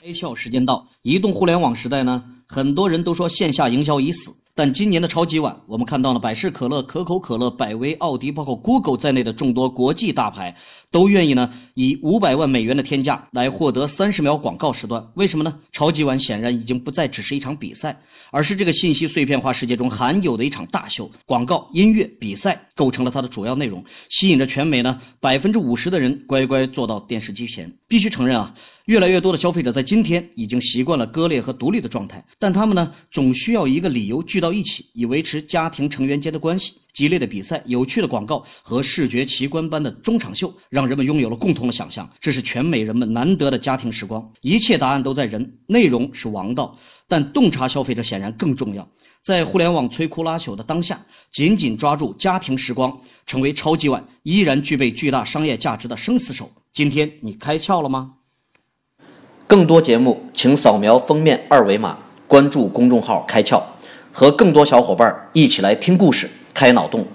开窍时间到，移动互联网时代呢，很多人都说线下营销已死。但今年的超级碗，我们看到了百事可乐、可口可乐、百威、奥迪，包括 Google 在内的众多国际大牌，都愿意呢以五百万美元的天价来获得三十秒广告时段。为什么呢？超级碗显然已经不再只是一场比赛，而是这个信息碎片化世界中含有的一场大秀。广告、音乐、比赛构成了它的主要内容，吸引着全美呢百分之五十的人乖乖坐到电视机前。必须承认啊，越来越多的消费者在今天已经习惯了割裂和独立的状态，但他们呢总需要一个理由聚到。一起以维持家庭成员间的关系。激烈的比赛、有趣的广告和视觉奇观般的中场秀，让人们拥有了共同的想象。这是全美人们难得的家庭时光。一切答案都在人，内容是王道，但洞察消费者显然更重要。在互联网摧枯拉朽的当下，紧紧抓住家庭时光，成为超级碗依然具备巨大商业价值的生死手。今天你开窍了吗？更多节目，请扫描封面二维码，关注公众号“开窍”。和更多小伙伴一起来听故事、开脑洞。